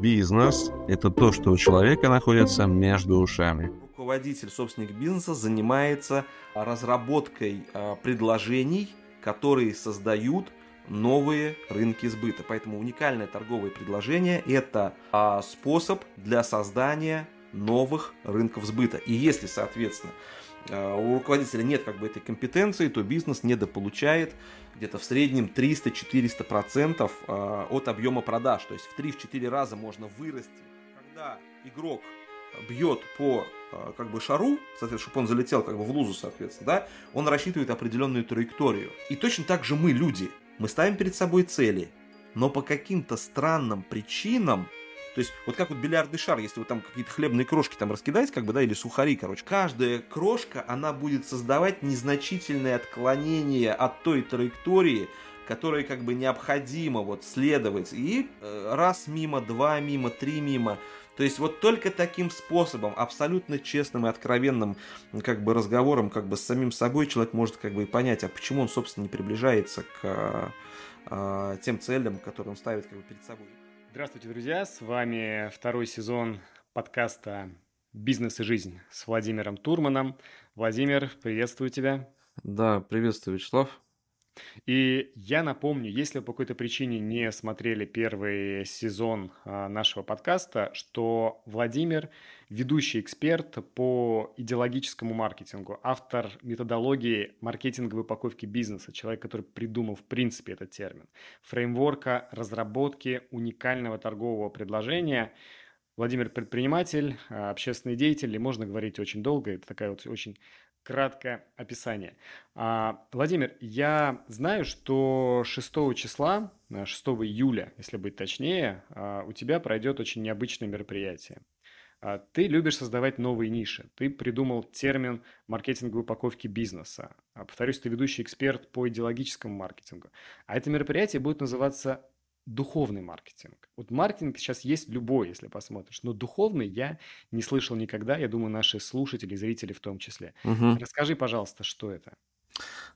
Бизнес – это то, что у человека находится между ушами. Руководитель, собственник бизнеса занимается разработкой а, предложений, которые создают новые рынки сбыта. Поэтому уникальное торговое предложение – это а, способ для создания новых рынков сбыта. И если, соответственно, а, у руководителя нет как бы этой компетенции, то бизнес недополучает где-то в среднем 300-400% а, от объема продаж. То есть в 3-4 раза можно вырасти. Когда игрок бьет по а, как бы шару, соответственно, чтобы он залетел как бы в лузу, соответственно, да, он рассчитывает определенную траекторию. И точно так же мы, люди, мы ставим перед собой цели, но по каким-то странным причинам то есть, вот как вот бильярдный шар, если вы там какие-то хлебные крошки там раскидать, как бы, да, или сухари, короче, каждая крошка, она будет создавать незначительное отклонение от той траектории, которой как бы необходимо вот следовать. И э, раз мимо, два мимо, три мимо. То есть вот только таким способом, абсолютно честным и откровенным как бы разговором как бы с самим собой человек может как бы и понять, а почему он, собственно, не приближается к э, тем целям, которые он ставит как бы перед собой. Здравствуйте, друзья! С вами второй сезон подкаста «Бизнес и жизнь» с Владимиром Турманом. Владимир, приветствую тебя. Да, приветствую, Вячеслав. И я напомню, если вы по какой-то причине не смотрели первый сезон а, нашего подкаста, что Владимир ведущий эксперт по идеологическому маркетингу, автор методологии маркетинговой упаковки бизнеса, человек, который придумал в принципе этот термин, фреймворка разработки уникального торгового предложения. Владимир предприниматель, а, общественный деятель, и можно говорить очень долго, это такая вот очень краткое описание. А, Владимир, я знаю, что 6 числа, 6 э, июля, если быть точнее, а, у тебя пройдет очень необычное мероприятие. А, ты любишь создавать новые ниши. Ты придумал термин маркетинговой упаковки бизнеса. Повторюсь, ты ведущий эксперт по идеологическому маркетингу. А это мероприятие будет называться духовный маркетинг. Вот маркетинг сейчас есть любой, если посмотришь, но духовный я не слышал никогда, я думаю, наши слушатели, зрители в том числе. Угу. Расскажи, пожалуйста, что это?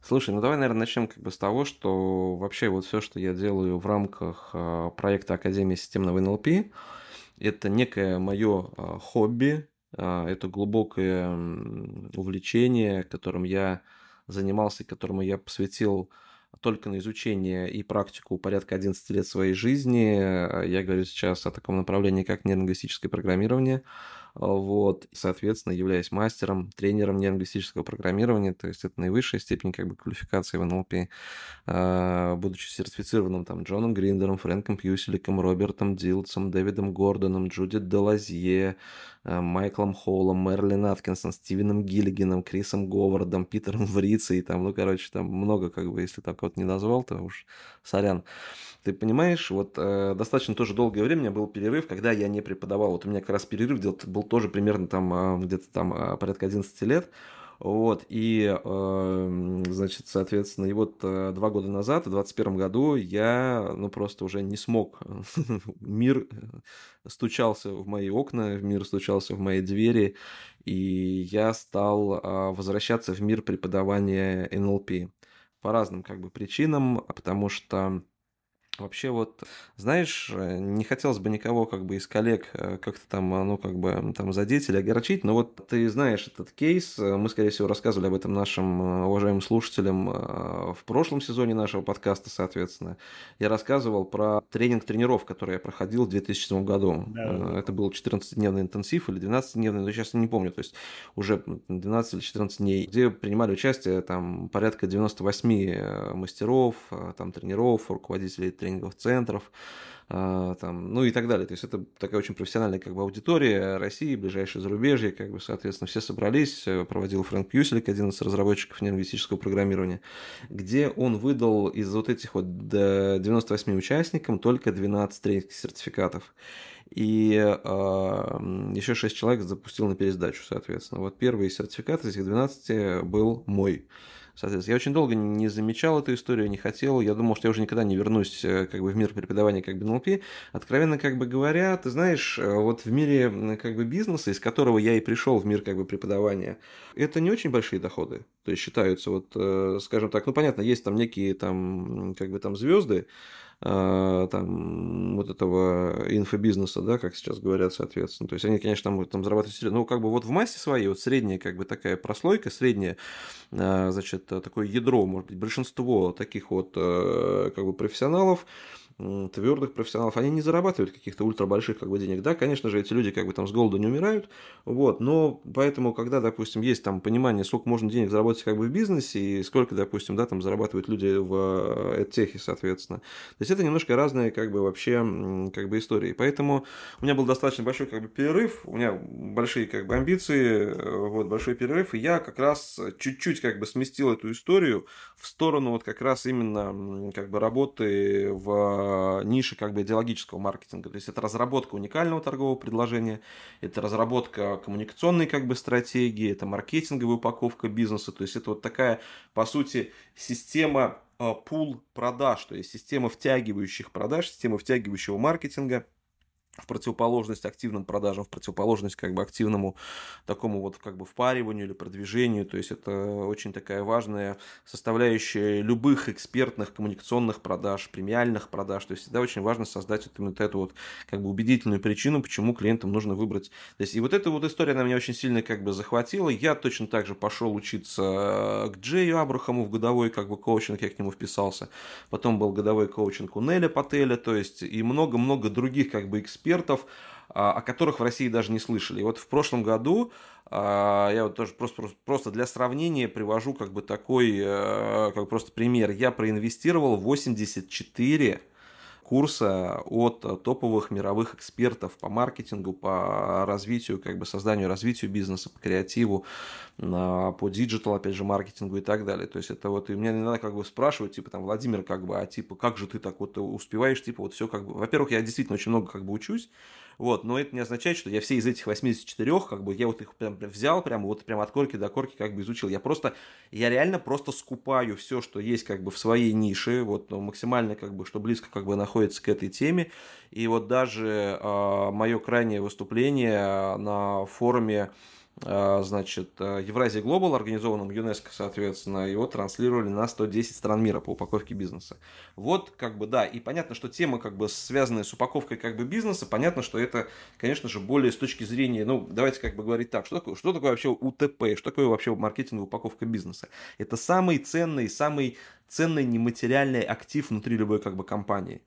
Слушай, ну давай, наверное, начнем как бы с того, что вообще вот все, что я делаю в рамках э, проекта Академии системного НЛП, это некое мое э, хобби, э, это глубокое увлечение, которым я занимался, которому я посвятил только на изучение и практику порядка 11 лет своей жизни. Я говорю сейчас о таком направлении, как нейролингвистическое программирование. Вот, соответственно, являясь мастером, тренером нейролингвистического программирования, то есть это наивысшая степень как бы квалификации в НЛП, а, будучи сертифицированным там Джоном Гриндером, Фрэнком Пьюселиком, Робертом Дилтсом, Дэвидом Гордоном, Джудит Делазье, а, Майклом Холлом, Мерлин Аткинсон, Стивеном Гиллигином, Крисом Говардом, Питером Врицей, там, ну, короче, там много, как бы, если так вот не назвал, то уж сорян. Ты понимаешь, вот э, достаточно тоже долгое время у меня был перерыв, когда я не преподавал. Вот у меня как раз перерыв был тоже примерно там э, где-то там э, порядка 11 лет. Вот, и, э, значит, соответственно, и вот э, два года назад, в 2021 году, я, ну, просто уже не смог. Мир стучался в мои окна, мир стучался в мои двери, и я стал э, возвращаться в мир преподавания НЛП по разным, как бы, причинам, потому что Вообще вот, знаешь, э, не хотелось бы никого как бы из коллег э, как-то там, э, ну, как бы там задеть или огорчить, но вот ты знаешь этот кейс, мы, скорее всего, рассказывали об этом нашим уважаемым слушателям в прошлом сезоне нашего подкаста, соответственно. Я рассказывал про тренинг тренеров, который я проходил в 2007 году. Да. Это был 14-дневный интенсив или 12-дневный, но сейчас я не помню, то есть уже 12 или 14 дней, где принимали участие там порядка 98 мастеров, там тренеров, руководителей тренинговых центров, а, там, ну и так далее. То есть это такая очень профессиональная как бы аудитория России, ближайшее зарубежье, как бы, соответственно, все собрались, э, проводил Фрэнк Пьюселик, один из разработчиков нейролингвистического программирования, где он выдал из вот этих вот 98 участникам только 12 тренинговых сертификатов. И э, еще 6 человек запустил на пересдачу, соответственно. Вот первый сертификат из этих 12 был мой. Соответственно, я очень долго не замечал эту историю, не хотел. Я думал, что я уже никогда не вернусь э, как бы в мир преподавания как бы НЛП. Откровенно как бы говоря, ты знаешь, э, вот в мире как бы бизнеса, из которого я и пришел в мир как бы преподавания, это не очень большие доходы. То есть считаются вот, э, скажем так, ну понятно, есть там некие там как бы там звезды, там, вот этого инфобизнеса, да, как сейчас говорят, соответственно. То есть они, конечно, там, там зарабатывают, ну, как бы вот в массе своей, вот средняя, как бы такая прослойка, средняя, э, значит, такое ядро, может быть, большинство таких вот, э, как бы, профессионалов, твердых профессионалов, они не зарабатывают каких-то ультра больших как бы денег. Да, конечно же, эти люди как бы там с голода не умирают, вот, но поэтому, когда, допустим, есть там понимание, сколько можно денег заработать как бы в бизнесе и сколько, допустим, да, там зарабатывают люди в эдтехе, соответственно. То есть это немножко разные как бы вообще как бы истории. Поэтому у меня был достаточно большой как бы перерыв, у меня большие как бы амбиции, вот, большой перерыв, и я как раз чуть-чуть как бы сместил эту историю в сторону вот как раз именно как бы работы в Э, ниши как бы идеологического маркетинга. То есть это разработка уникального торгового предложения, это разработка коммуникационной как бы стратегии, это маркетинговая упаковка бизнеса. То есть это вот такая, по сути, система э, пул продаж, то есть система втягивающих продаж, система втягивающего маркетинга – в противоположность активным продажам, в противоположность как бы активному такому вот как бы впариванию или продвижению. То есть это очень такая важная составляющая любых экспертных коммуникационных продаж, премиальных продаж. То есть всегда очень важно создать вот именно эту вот как бы убедительную причину, почему клиентам нужно выбрать. То есть и вот эта вот история, она меня очень сильно как бы захватила. Я точно так же пошел учиться к Джею Абрахаму в годовой как бы коучинг, я к нему вписался. Потом был годовой коучинг у Нила Пателя, то есть и много-много других как бы экспертов экспертов, а, о которых в России даже не слышали. И вот в прошлом году а, я вот тоже просто, просто для сравнения привожу как бы такой, э, как просто пример. Я проинвестировал 84 курса от топовых мировых экспертов по маркетингу, по развитию, как бы созданию, развитию бизнеса, по креативу, по digital, опять же, маркетингу и так далее. То есть это вот, и меня надо как бы спрашивать, типа там, Владимир, как бы, а типа, как же ты так вот успеваешь, типа, вот все как бы, во-первых, я действительно очень много как бы учусь, вот, но это не означает, что я все из этих 84, как бы, я вот их прям взял, прям вот прям от корки до корки как бы изучил. Я просто, я реально просто скупаю все, что есть как бы в своей нише, вот ну, максимально как бы, что близко как бы находится к этой теме. И вот даже э, а, мое крайнее выступление на форуме значит, э, Евразия Глобал, организованном ЮНЕСКО, соответственно, его транслировали на 110 стран мира по упаковке бизнеса. Вот, как бы, да, и понятно, что тема, как бы, связанная с упаковкой, как бы, бизнеса, понятно, что это, конечно же, более с точки зрения, ну, давайте, как бы, говорить так, что такое, что такое вообще УТП, что такое вообще маркетинговая упаковка бизнеса? Это самый ценный, самый ценный нематериальный актив внутри любой, как бы, компании.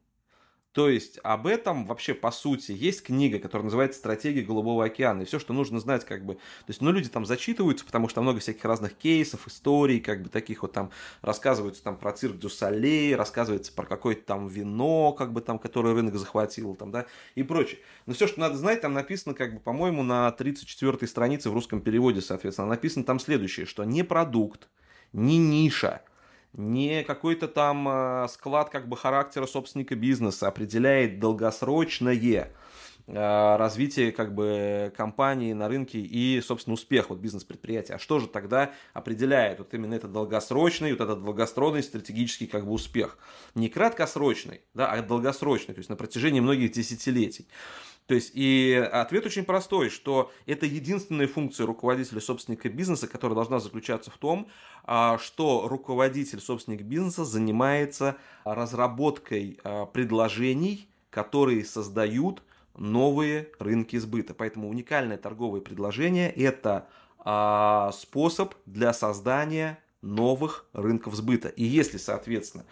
То есть об этом вообще по сути есть книга, которая называется «Стратегия Голубого океана». И все, что нужно знать, как бы... То есть, ну, люди там зачитываются, потому что много всяких разных кейсов, историй, как бы таких вот там рассказываются там про цирк Дю Солей, рассказывается про какое-то там вино, как бы там, которое рынок захватил, там, да, и прочее. Но все, что надо знать, там написано, как бы, по-моему, на 34-й странице в русском переводе, соответственно, написано там следующее, что не продукт, не ниша – не какой-то там э, склад как бы характера собственника бизнеса определяет долгосрочное э, развитие как бы компании на рынке и, собственно, успех вот бизнес-предприятия. А что же тогда определяет вот именно этот долгосрочный, вот этот долгосрочный стратегический как бы успех? Не краткосрочный, да, а долгосрочный, то есть на протяжении многих десятилетий. То есть, и ответ очень простой, что это единственная функция руководителя собственника бизнеса, которая должна заключаться в том, а, что руководитель собственник бизнеса занимается разработкой а, предложений, которые создают новые рынки сбыта. Поэтому уникальное торговое предложение – это а, способ для создания новых рынков сбыта. И если, соответственно,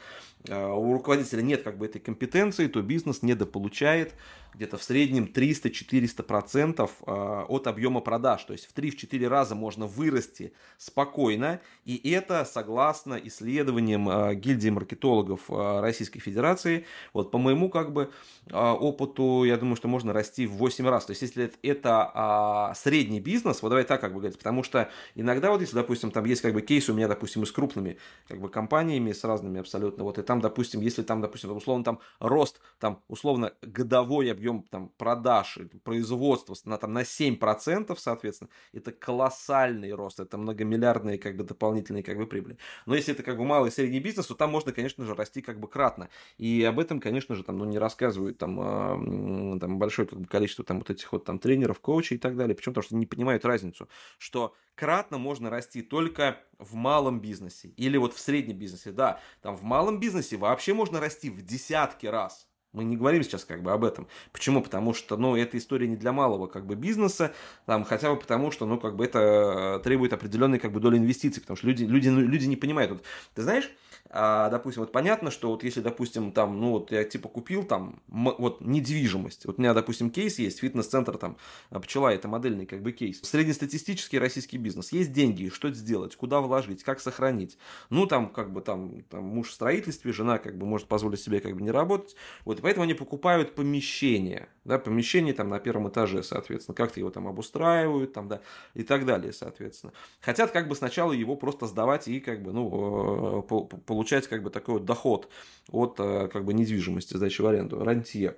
у руководителя нет как бы этой компетенции, то бизнес недополучает где-то в среднем 300-400% а, от объема продаж. То есть в 3-4 раза можно вырасти спокойно. И это согласно исследованиям а, гильдии маркетологов а, Российской Федерации. Вот по моему как бы опыту, я думаю, что можно расти в 8 раз. То есть если это средний бизнес, вот давай так как бы говорить, потому что иногда вот если, допустим, там есть как бы кейсы у меня, допустим, и с крупными как бы компаниями, с разными абсолютно, вот и там, допустим, если там, допустим, условно там рост, там условно годовой объем объем там, продаж, производства на, там, на 7%, соответственно, это колоссальный рост, это многомиллиардные как бы, дополнительные как бы, прибыли. Но если это как бы малый и средний бизнес, то там можно, конечно же, расти как бы кратно. И об этом, конечно же, там, ну, не рассказывают там, э, там большое как бы, количество там, вот этих вот там тренеров, коучей и так далее. Почему? Потому что не понимают разницу, что кратно можно расти только в малом бизнесе или вот в среднем бизнесе. Да, там в малом бизнесе вообще можно расти в десятки раз. Мы не говорим сейчас как бы об этом. Почему? Потому что, ну, эта история не для малого как бы бизнеса, там, хотя бы потому, что, ну, как бы это требует определенной как бы доли инвестиций, потому что люди, люди, люди не понимают. Вот, ты знаешь, а, допустим, вот понятно, что вот если, допустим, там, ну вот я типа купил там вот недвижимость, вот у меня, допустим, кейс есть, фитнес-центр там, а, пчела, это модельный как бы кейс. Среднестатистический российский бизнес. Есть деньги, что сделать, куда вложить, как сохранить. Ну, там, как бы там, там муж в строительстве, жена как бы может позволить себе как бы не работать. Вот, поэтому они покупают помещение, да, помещение там на первом этаже, соответственно, как-то его там обустраивают, там, да, и так далее, соответственно. Хотят как бы сначала его просто сдавать и как бы, ну, э, получать как бы такой вот доход от э, как бы недвижимости, сдачи в аренду, рантье.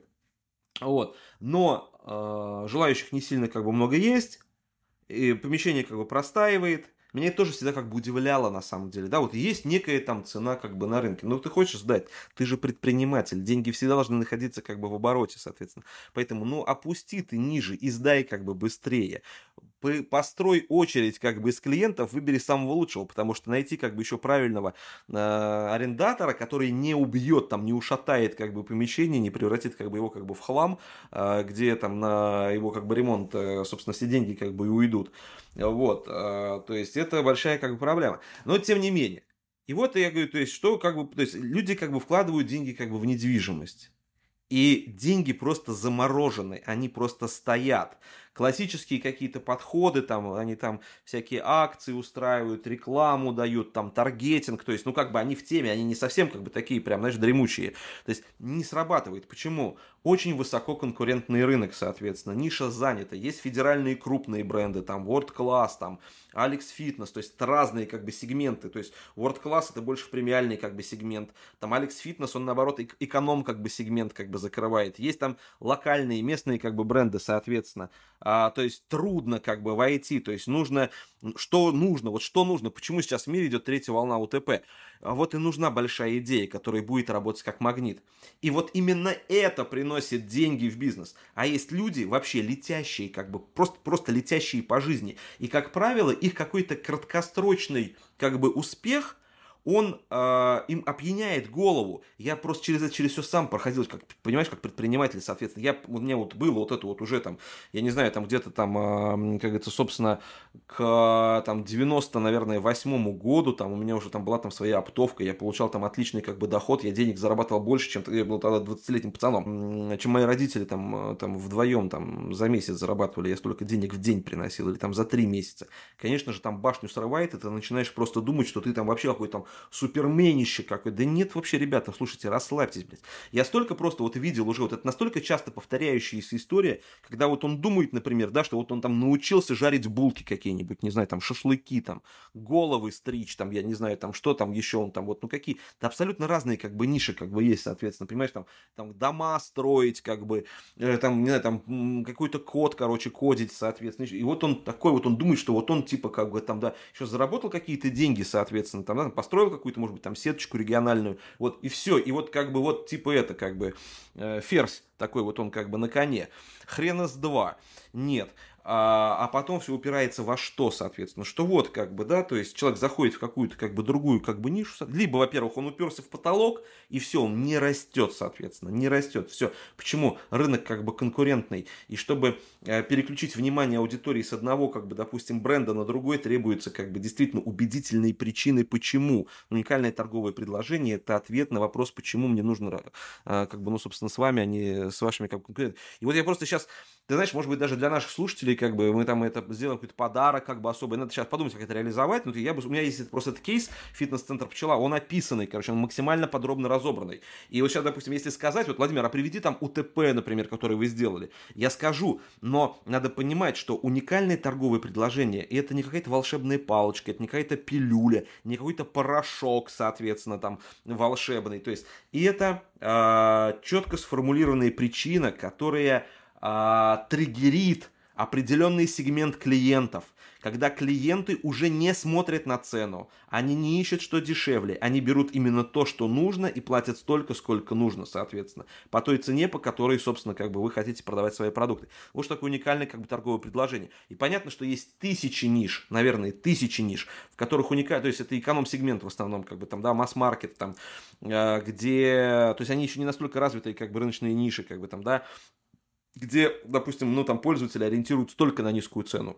Вот. Но э, желающих не сильно как бы много есть, и помещение как бы простаивает, меня это тоже всегда как бы удивляло на самом деле. Да, вот есть некая там цена как бы на рынке. Но ты хочешь сдать, ты же предприниматель. Деньги всегда должны находиться как бы в обороте, соответственно. Поэтому, ну, опусти ты ниже и сдай как бы быстрее. Построй очередь как бы из клиентов, выбери самого лучшего, потому что найти как бы еще правильного э, арендатора, который не убьет, там, не ушатает как бы помещение, не превратит как бы его как бы в хлам, э, где там на его как бы ремонт, э, собственно, все деньги как бы и уйдут. Вот, э, то есть это большая как бы проблема. Но тем не менее. И вот я говорю, то есть что как бы, то есть люди как бы вкладывают деньги как бы в недвижимость. И деньги просто заморожены, они просто стоят классические какие-то подходы, там, они там всякие акции устраивают, рекламу дают, там, таргетинг, то есть, ну, как бы они в теме, они не совсем, как бы, такие прям, знаешь, дремучие. То есть, не срабатывает. Почему? Очень высоко конкурентный рынок, соответственно, ниша занята, есть федеральные крупные бренды, там, World Class, там, Alex Fitness, то есть, разные, как бы, сегменты, то есть, World Class это больше премиальный, как бы, сегмент, там, Alex Fitness, он, наоборот, эконом, как бы, сегмент, как бы, закрывает. Есть там локальные, местные, как бы, бренды, соответственно, а, то есть трудно как бы войти, то есть нужно, что нужно, вот что нужно, почему сейчас в мире идет третья волна УТП, а вот и нужна большая идея, которая будет работать как магнит. И вот именно это приносит деньги в бизнес. А есть люди вообще летящие, как бы просто, просто летящие по жизни. И, как правило, их какой-то краткосрочный как бы успех – он э, им опьяняет голову. Я просто через это, через все сам проходил, как, понимаешь, как предприниматель, соответственно. Я, у меня вот было вот это вот уже там, я не знаю, там где-то там, э, как говорится, собственно, к там 90, наверное, восьмому году, там у меня уже там была там своя оптовка, я получал там отличный как бы доход, я денег зарабатывал больше, чем я был тогда 20-летним пацаном, чем мои родители там, э, там вдвоем там за месяц зарабатывали, я столько денег в день приносил, или там за три месяца. Конечно же, там башню срывает, и ты начинаешь просто думать, что ты там вообще какой-то там суперменище какой. Да нет вообще, ребята, слушайте, расслабьтесь, блядь. Я столько просто вот видел уже, вот это настолько часто повторяющаяся история, когда вот он думает, например, да, что вот он там научился жарить булки какие-нибудь, не знаю, там шашлыки, там головы стричь, там, я не знаю, там что там еще он там, вот, ну какие, да абсолютно разные как бы ниши как бы есть, соответственно, понимаешь, там, там дома строить, как бы, э, там, не знаю, там какой-то код, короче, кодить, соответственно, и вот он такой вот, он думает, что вот он типа как бы там, да, еще заработал какие-то деньги, соответственно, там, да, построил построил какую-то, может быть, там сеточку региональную, вот, и все, и вот как бы вот типа это, как бы, э, ферзь такой вот он как бы на коне. Хрен из два. Нет а, а потом все упирается во что, соответственно, что вот как бы, да, то есть человек заходит в какую-то как бы другую как бы нишу, либо, во-первых, он уперся в потолок, и все, он не растет, соответственно, не растет, все. Почему? Рынок как бы конкурентный, и чтобы э, переключить внимание аудитории с одного, как бы, допустим, бренда на другой, требуется как бы действительно убедительные причины, почему. Уникальное торговое предложение – это ответ на вопрос, почему мне нужно, э, как бы, ну, собственно, с вами, а не с вашими как бы конкурентами. И вот я просто сейчас, ты знаешь, может быть, даже для наших слушателей как бы мы там это сделаем какой-то подарок, как бы особый. Надо сейчас подумать, как это реализовать. Но я бы, у меня есть просто этот кейс, фитнес-центр пчела, он описанный, короче, он максимально подробно разобранный. И вот сейчас, допустим, если сказать, вот, Владимир, а приведи там УТП, например, который вы сделали, я скажу, но надо понимать, что уникальное торговое предложение, и это не какая-то волшебная палочка, это не какая-то пилюля, не какой-то порошок, соответственно, там, волшебный. То есть, и это э, четко сформулированная причина, которая э, триггерит определенный сегмент клиентов, когда клиенты уже не смотрят на цену, они не ищут, что дешевле, они берут именно то, что нужно и платят столько, сколько нужно, соответственно, по той цене, по которой, собственно, как бы вы хотите продавать свои продукты. Вот что такое уникальное как бы торговое предложение. И понятно, что есть тысячи ниш, наверное, тысячи ниш, в которых уникально, то есть это эконом-сегмент в основном, как бы там, да, масс-маркет, там, э, где, то есть они еще не настолько развитые, как бы рыночные ниши, как бы там, да, где, допустим, ну там пользователи ориентируются только на низкую цену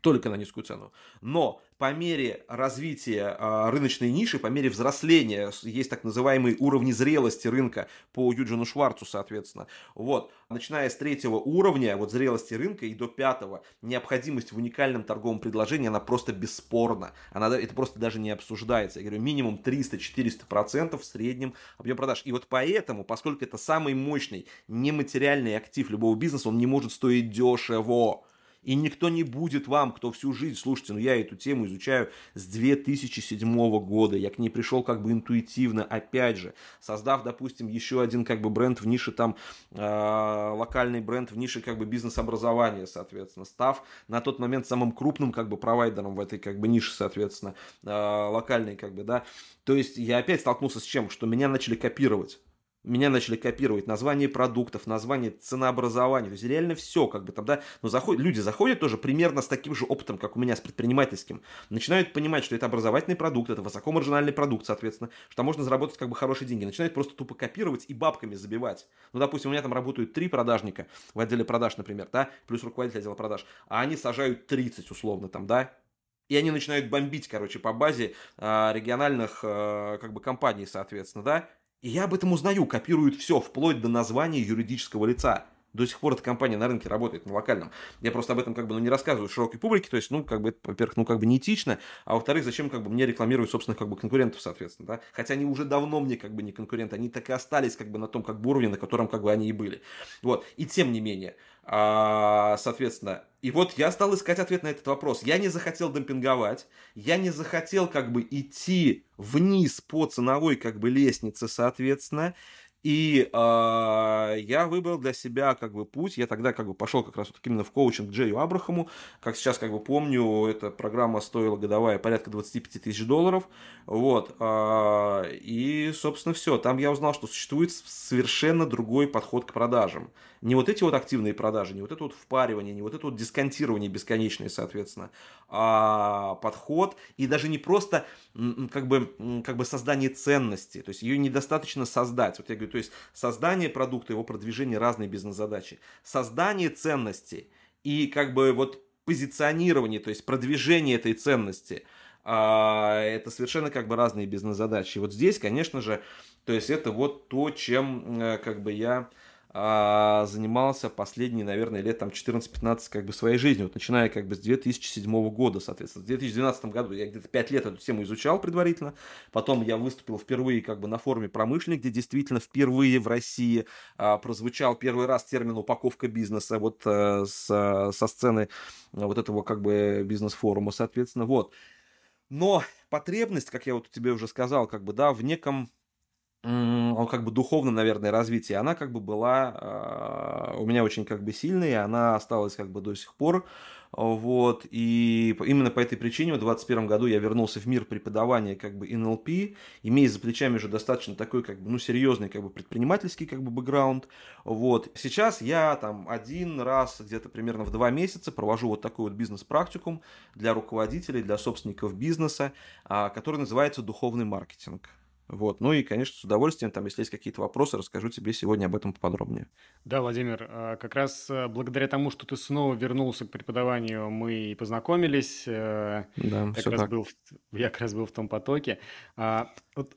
только на низкую цену. Но по мере развития э, рыночной ниши, по мере взросления, есть так называемые уровни зрелости рынка по Юджину Шварцу, соответственно. Вот, начиная с третьего уровня, вот зрелости рынка и до пятого, необходимость в уникальном торговом предложении, она просто бесспорна. Она, это просто даже не обсуждается. Я говорю, минимум 300-400% в среднем объем продаж. И вот поэтому, поскольку это самый мощный нематериальный актив любого бизнеса, он не может стоить дешево. И никто не будет вам, кто всю жизнь, слушайте, ну я эту тему изучаю с 2007 года, я к ней пришел как бы интуитивно, опять же, создав, допустим, еще один как бы бренд в нише там, э, локальный бренд в нише как бы бизнес-образования, соответственно, став на тот момент самым крупным как бы провайдером в этой как бы нише, соответственно, э, локальной как бы, да. То есть я опять столкнулся с чем? Что меня начали копировать меня начали копировать название продуктов, название ценообразования, то есть реально все, как бы там, да, но заходят, люди заходят тоже примерно с таким же опытом, как у меня с предпринимательским, начинают понимать, что это образовательный продукт, это высокомаржинальный продукт, соответственно, что можно заработать как бы хорошие деньги, начинают просто тупо копировать и бабками забивать. Ну, допустим, у меня там работают три продажника в отделе продаж, например, да, плюс руководитель отдела продаж, а они сажают 30 условно там, да, и они начинают бомбить, короче, по базе э, региональных э, как бы компаний, соответственно, да, и я об этом узнаю, копируют все, вплоть до названия юридического лица. До сих пор эта компания на рынке работает, на локальном. Я просто об этом как бы ну, не рассказываю широкой публике, то есть, ну, как бы, это, во-первых, ну, как бы неэтично, а во-вторых, зачем как бы мне рекламировать собственных как бы конкурентов, соответственно, да? Хотя они уже давно мне как бы не конкуренты, они так и остались как бы на том как бы уровне, на котором как бы они и были. Вот, и тем не менее, а, соответственно, и вот я стал искать ответ на этот вопрос. Я не захотел демпинговать, я не захотел как бы идти вниз по ценовой как бы лестнице, соответственно. И э, я выбрал для себя как бы путь. Я тогда как бы пошел как раз вот именно в коучинг Джею Абрахаму. Как сейчас как бы помню, эта программа стоила годовая порядка 25 тысяч долларов. Вот. Э, и, собственно, все. Там я узнал, что существует совершенно другой подход к продажам. Не вот эти вот активные продажи, не вот это вот впаривание, не вот это вот дисконтирование бесконечное, соответственно, а подход и даже не просто как бы, как бы создание ценности. То есть ее недостаточно создать. Вот я говорю, то есть создание продукта, его продвижение разные бизнес-задачи. Создание ценности и как бы вот позиционирование, то есть продвижение этой ценности а, – это совершенно как бы разные бизнес-задачи. Вот здесь, конечно же, то есть это вот то, чем э, как бы я а, занимался последние, наверное, лет там 14-15 как бы своей жизни, вот начиная как бы с 2007 года, соответственно. В 2012 году я где-то 5 лет эту тему изучал предварительно, потом я выступил впервые как бы на форуме промышленник, где действительно впервые в России а, прозвучал первый раз термин упаковка бизнеса вот а, с, со сцены вот этого как бы бизнес-форума, соответственно, вот. Но потребность, как я вот тебе уже сказал, как бы, да, в неком он как бы духовно, наверное, развитие, она как бы была э, у меня очень как бы сильной, и она осталась как бы до сих пор, вот, и именно по этой причине в 2021 году я вернулся в мир преподавания как бы НЛП, имея за плечами уже достаточно такой как бы, ну, серьезный как бы предпринимательский как бы бэкграунд, вот. Сейчас я там один раз где-то примерно в два месяца провожу вот такой вот бизнес-практикум для руководителей, для собственников бизнеса, а, который называется «Духовный маркетинг». Вот. Ну и, конечно, с удовольствием, там, если есть какие-то вопросы, расскажу тебе сегодня об этом поподробнее. Да, Владимир, а, как раз э, благодаря тому, что ты снова вернулся к преподаванию, мы и познакомились. Э, да, как раз так. Был, я как раз был в том потоке. А, вот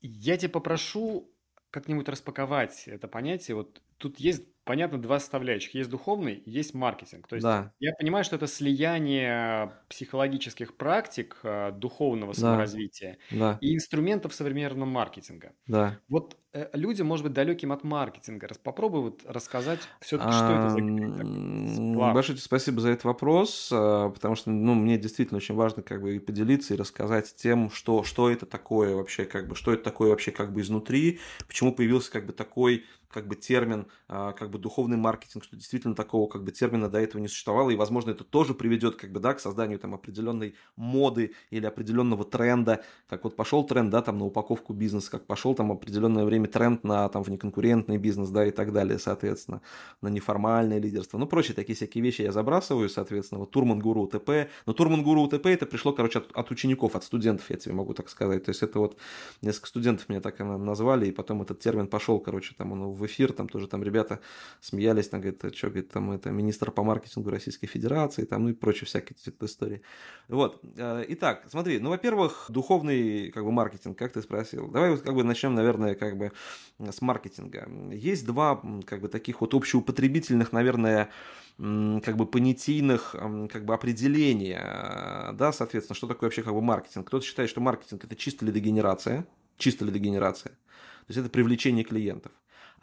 я тебя попрошу как-нибудь распаковать это понятие. Вот тут есть понятно, два составляющих. Есть духовный, есть маркетинг. То есть Да, я понимаю, что это слияние психологических практик э, духовного да, саморазвития да, и инструментов современного маркетинга. да. Вот э, людям, может быть, далеким от маркетинга, попробуй вот рассказать все-таки, что это за. Большое спасибо за этот вопрос, э, потому что, ну, мне действительно очень важно как бы и поделиться и рассказать тем, что, что это такое вообще, как бы, что это такое вообще как бы изнутри, почему появился как бы такой как бы термин, а, как бы духовный маркетинг, что действительно такого как бы термина до этого не существовало, и, возможно, это тоже приведет как бы, да, к созданию там определенной моды или определенного тренда, как вот пошел тренд, да, там на упаковку бизнеса, как пошел там определенное время тренд на там внеконкурентный бизнес, да, и так далее, соответственно, на неформальное лидерство, ну, прочие такие всякие вещи я забрасываю, соответственно, вот Турман Гуру УТП, но Турман Гуру УТП это пришло, короче, от, от учеников, от студентов, я тебе могу так сказать, то есть это вот несколько студентов меня так назвали, и потом этот термин пошел, короче, там он в эфир, там тоже там ребята смеялись, там, говорит, что, говорит, там, это министр по маркетингу Российской Федерации, там, ну и прочие всякие истории. Вот. Э, итак, смотри, ну, во-первых, духовный, как бы, маркетинг, как ты спросил. Давай вот, как бы, начнем, наверное, как бы, с маркетинга. Есть два, как бы, таких вот общеупотребительных, наверное, как бы понятийных как бы определения, да, соответственно, что такое вообще как бы маркетинг. Кто-то считает, что маркетинг это чисто лидогенерация, чисто лидогенерация, то есть это привлечение клиентов.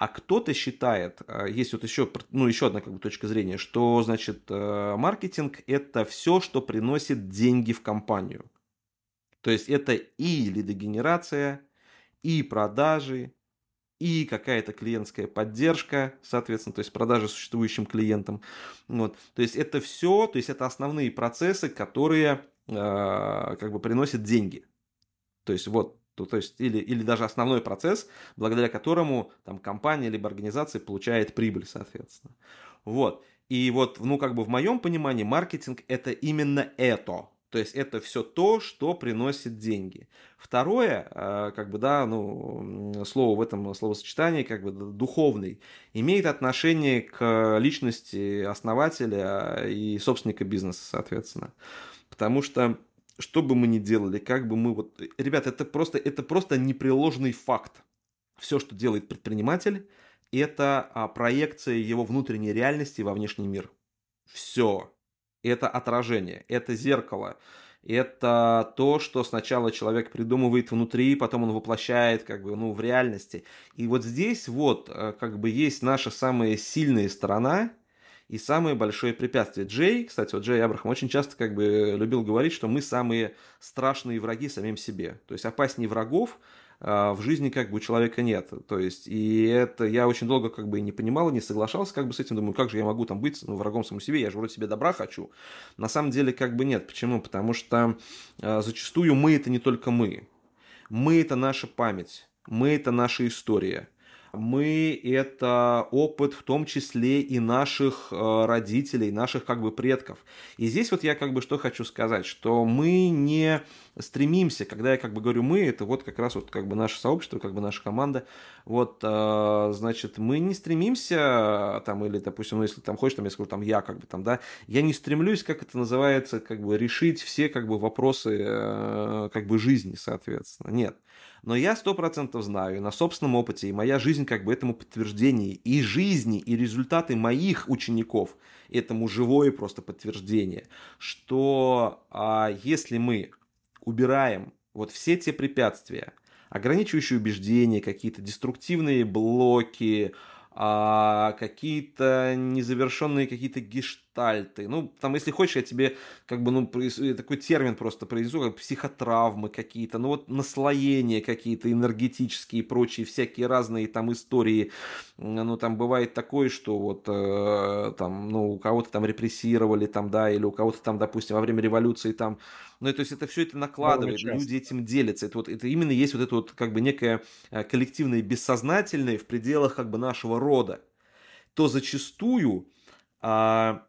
А кто-то считает, а, есть вот еще, ну, еще одна как бы точка зрения, что, значит, э, маркетинг – это все, что приносит деньги в компанию. То есть это и лидогенерация, и продажи, и какая-то клиентская поддержка, соответственно, то есть продажи существующим клиентам. Вот. То есть это все, то есть это основные процессы, которые э, как бы приносят деньги. То есть вот то, то есть, или, или даже основной процесс, благодаря которому там компания либо организация получает прибыль, соответственно. Вот. И вот, ну, как бы в моем понимании, маркетинг это именно это. То есть это все то, что приносит деньги. Второе, э, как бы, да, ну, слово в этом словосочетании, как бы, духовный, имеет отношение к личности основателя и собственника бизнеса, соответственно. Потому что что бы мы ни делали, как бы мы вот... Ребята, это просто, это просто непреложный факт. Все, что делает предприниматель, это а, проекция его внутренней реальности во внешний мир. Все. Это отражение, это зеркало. Это то, что сначала человек придумывает внутри, потом он воплощает как бы, ну, в реальности. И вот здесь вот э, как бы есть наша самая сильная сторона, и самое большое препятствие. Джей, кстати, вот Джей Абрахам очень часто как бы любил говорить, что мы самые страшные враги самим себе. То есть опаснее врагов а, в жизни как бы у человека нет. То есть, и это я очень долго как бы не понимал, и не соглашался как бы с этим. Думаю, как же я могу там быть ну, врагом самому себе, я же вроде себе добра хочу. На самом деле как бы нет. Почему? Потому что э, зачастую мы это не только мы. Мы это наша память, мы это наша история мы это опыт в том числе и наших э, родителей, наших как бы предков. И здесь вот я как бы что хочу сказать, что мы не стремимся, когда я как бы говорю мы, это вот как раз вот как бы наше сообщество, как бы наша команда, вот, э, значит, мы не стремимся там, или, допустим, ну, если там хочешь, там, я скажу, там, я как бы там, да, я не стремлюсь, как это называется, как бы решить все как бы вопросы э, как бы жизни, соответственно, нет. Но я сто процентов знаю на собственном опыте, и моя жизнь как бы этому подтверждение, и жизни, и результаты моих учеников этому живое просто подтверждение, что а, если мы убираем вот все те препятствия, ограничивающие убеждения, какие-то деструктивные блоки, а, какие-то незавершенные какие-то гештальты. Ну, там, если хочешь, я тебе как бы, ну, такой термин просто произнесу, как психотравмы какие-то, ну, вот наслоения какие-то энергетические и прочие всякие разные там истории. Ну, там бывает такое, что вот э, там, ну, у кого-то там репрессировали там, да, или у кого-то там, допустим, во время революции там ну, то есть это все это накладывает, люди этим делятся. Это, вот, это именно есть вот это вот как бы некое э, коллективное бессознательное в пределах как бы нашего рода. То зачастую а,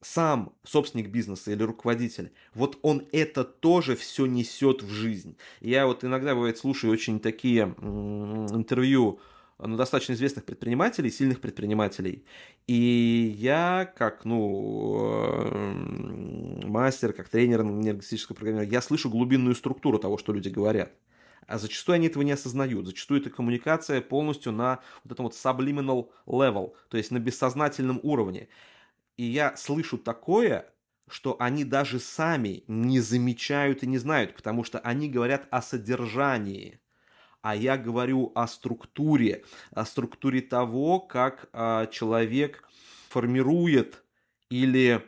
сам собственник бизнеса или руководитель, вот он это тоже все несет в жизнь. Я вот иногда, бывает, слушаю очень такие интервью ну, достаточно известных предпринимателей, сильных предпринимателей. И я, как, ну, э, мастер, как тренер энергетического программирования, я слышу глубинную структуру того, что люди говорят. А зачастую они этого не осознают. Зачастую это коммуникация полностью на вот этом вот subliminal level, то есть на бессознательном уровне. И я слышу такое, что они даже сами не замечают и не знают, потому что они говорят о содержании а я говорю о структуре, о структуре того, как а, человек формирует или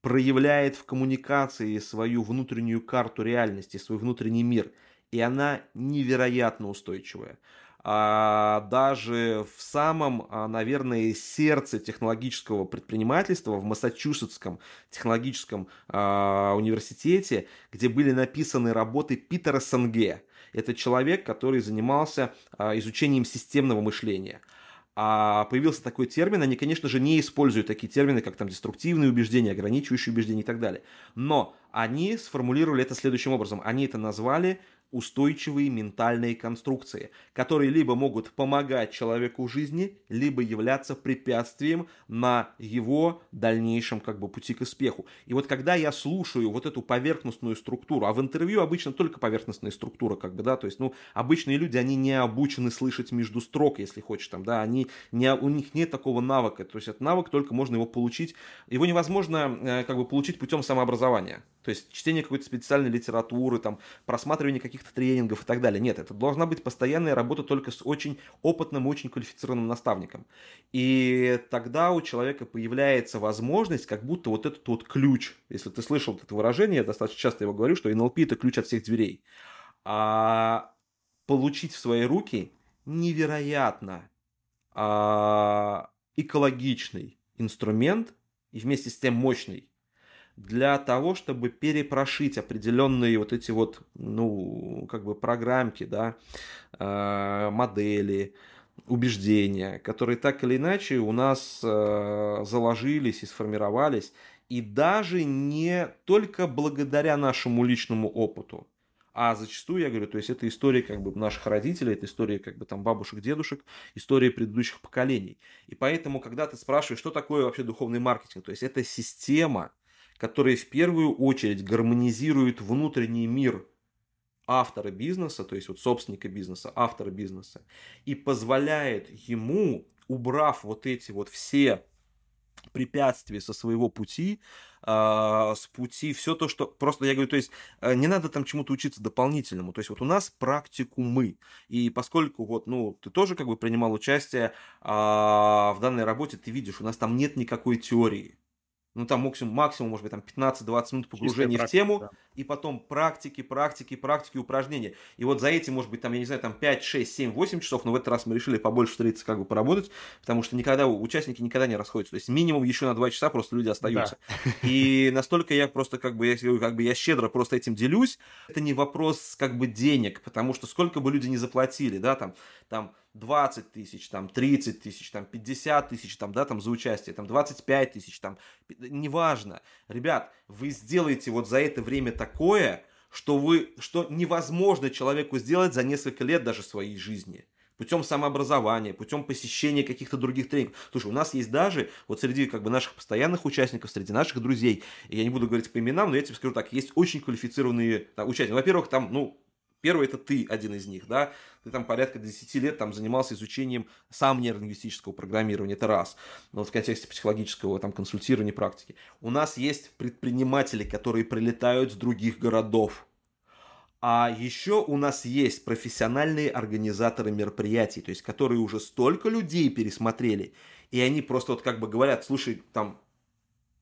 проявляет в коммуникации свою внутреннюю карту реальности, свой внутренний мир. И она невероятно устойчивая. А, даже в самом, а, наверное, сердце технологического предпринимательства, в Массачусетском технологическом а, университете, где были написаны работы Питера Санге. Это человек, который занимался а, изучением системного мышления а появился такой термин, они, конечно же, не используют такие термины, как там деструктивные убеждения, ограничивающие убеждения и так далее. Но они сформулировали это следующим образом. Они это назвали устойчивые ментальные конструкции, которые либо могут помогать человеку в жизни, либо являться препятствием на его дальнейшем как бы пути к успеху. И вот когда я слушаю вот эту поверхностную структуру, а в интервью обычно только поверхностная структура, как бы, да, то есть, ну, обычные люди, они не обучены слышать между строк, если хочешь, там, да, они не, у них нет такого навыка, то есть этот навык только можно его получить, его невозможно э, как бы получить путем самообразования. То есть чтение какой-то специальной литературы, там, просматривание каких-то тренингов и так далее. Нет, это должна быть постоянная работа только с очень опытным, очень квалифицированным наставником. И тогда у человека появляется возможность, как будто вот этот вот ключ, если ты слышал это выражение, я достаточно часто его говорю, что NLP это ключ от всех дверей. А получить в свои руки невероятно а, экологичный инструмент и вместе с тем мощный для того, чтобы перепрошить определенные вот эти вот, ну, как бы программки, да, э, модели, убеждения, которые так или иначе у нас э, заложились и сформировались, и даже не только благодаря нашему личному опыту, а зачастую, я говорю, то есть это история как бы наших родителей, это история как бы там бабушек, дедушек, история предыдущих поколений. И поэтому, когда ты спрашиваешь, что такое вообще духовный маркетинг, то есть это система, которые в первую очередь гармонизируют внутренний мир автора бизнеса, то есть вот собственника бизнеса, автора бизнеса, и позволяет ему, убрав вот эти вот все препятствия со своего пути, э, с пути все то, что просто я говорю, то есть э, не надо там чему-то учиться дополнительному, то есть вот у нас практикумы, и поскольку вот, ну, ты тоже как бы принимал участие э, в данной работе, ты видишь, у нас там нет никакой теории, ну там максимум, максимум может быть, там 15-20 минут погружения практика, в тему, да. и потом практики, практики, практики, упражнения. И вот за этим, может быть, там, я не знаю, там 5, 6, 7, 8 часов, но в этот раз мы решили побольше встретиться, как бы поработать, потому что никогда, участники никогда не расходятся. То есть минимум еще на 2 часа просто люди остаются. Да. И настолько я просто, как бы, я, как бы, я щедро просто этим делюсь. Это не вопрос, как бы, денег, потому что сколько бы люди не заплатили, да, там, там 20 тысяч, там 30 тысяч, там 50 тысяч, там, да, там за участие, там 25 тысяч, там, неважно. Ребят, вы сделаете вот за это время такое, что вы, что невозможно человеку сделать за несколько лет даже своей жизни путем самообразования, путем посещения каких-то других тренингов. Слушай, у нас есть даже, вот среди как бы наших постоянных участников, среди наших друзей, я не буду говорить по именам, но я тебе скажу так, есть очень квалифицированные да, участники. Во-первых, там, ну, Первый это ты, один из них, да, ты там порядка 10 лет там занимался изучением сам нейролингвистического программирования, это раз, но вот в контексте психологического там консультирования практики. У нас есть предприниматели, которые прилетают с других городов, а еще у нас есть профессиональные организаторы мероприятий, то есть которые уже столько людей пересмотрели, и они просто вот как бы говорят, слушай, там,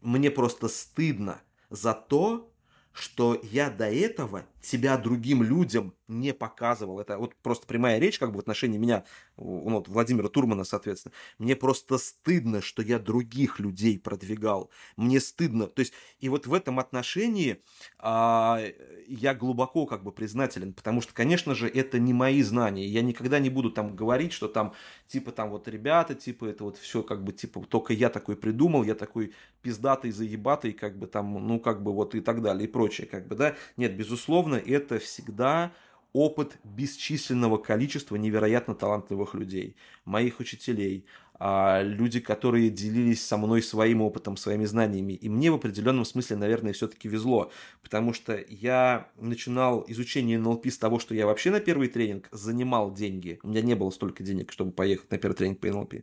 мне просто стыдно за то, что я до этого себя другим людям не показывал. Это вот просто прямая речь как бы в отношении меня, ну, вот, Владимира Турмана, соответственно. Мне просто стыдно, что я других людей продвигал. Мне стыдно. То есть, и вот в этом отношении а, я глубоко как бы признателен, потому что, конечно же, это не мои знания. Я никогда не буду там говорить, что там, типа, там вот ребята, типа, это вот все как бы, типа, только я такой придумал, я такой пиздатый, заебатый, как бы там, ну, как бы вот и так далее, и прочее, как бы, да. Нет, безусловно, это всегда опыт бесчисленного количества невероятно талантливых людей, моих учителей, а, люди, которые делились со мной своим опытом, своими знаниями. И мне в определенном смысле, наверное, все-таки везло, потому что я начинал изучение НЛП с того, что я вообще на первый тренинг занимал деньги. У меня не было столько денег, чтобы поехать на первый тренинг по НЛП.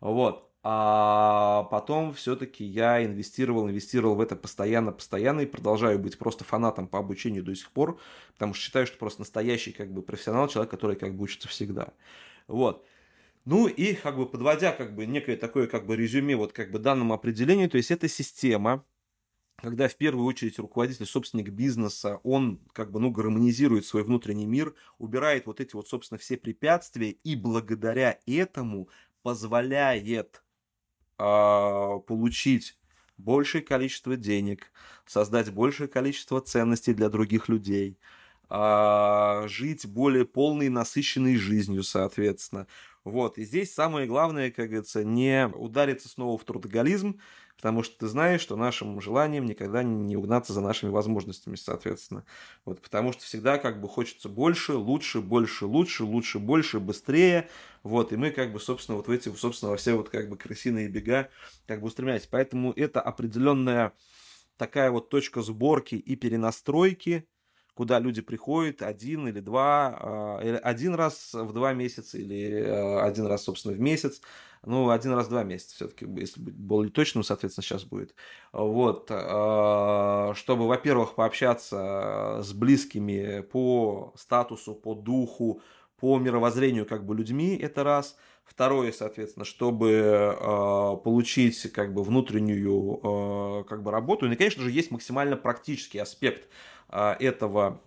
Вот а потом все-таки я инвестировал, инвестировал в это постоянно, постоянно и продолжаю быть просто фанатом по обучению до сих пор, потому что считаю, что просто настоящий как бы профессионал, человек, который как бы учится всегда. Вот. Ну и как бы подводя как бы некое такое как бы резюме вот как бы данному определению, то есть это система, когда в первую очередь руководитель, собственник бизнеса, он как бы, ну, гармонизирует свой внутренний мир, убирает вот эти вот, собственно, все препятствия и благодаря этому позволяет получить большее количество денег, создать большее количество ценностей для других людей, э, жить более полной, насыщенной жизнью, соответственно. Вот, и здесь самое главное, как говорится, не удариться снова в трудоголизм, потому что ты знаешь, что нашим желанием никогда не угнаться за нашими возможностями, соответственно. Вот, потому что всегда как бы хочется больше, лучше, больше, лучше, лучше, больше, быстрее. Вот, и мы как бы, собственно, вот в эти, собственно, во все вот как бы крысиные бега как бы устремляемся. Поэтому это определенная такая вот точка сборки и перенастройки, куда люди приходят один или два, а, один раз в два месяца или а, один раз, собственно, в месяц. Ну, один раз в два месяца все-таки, если быть более точным, соответственно, сейчас будет. Вот. А, чтобы, во-первых, пообщаться с близкими по статусу, по духу, по мировоззрению как бы людьми, это раз. Второе, соответственно, чтобы э, получить как бы внутреннюю э, как бы работу. И, конечно же, есть максимально практический аспект этого